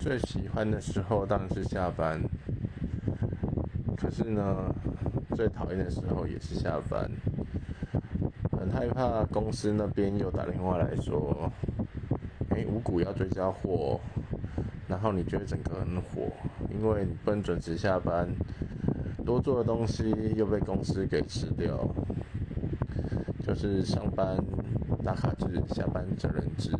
最喜欢的时候当然是下班，可是呢，最讨厌的时候也是下班。很害怕公司那边又打电话来说，哎，五谷要追加货，然后你觉得整个很火，因为你不能准时下班，多做的东西又被公司给吃掉，就是上班打卡制，下班责任制。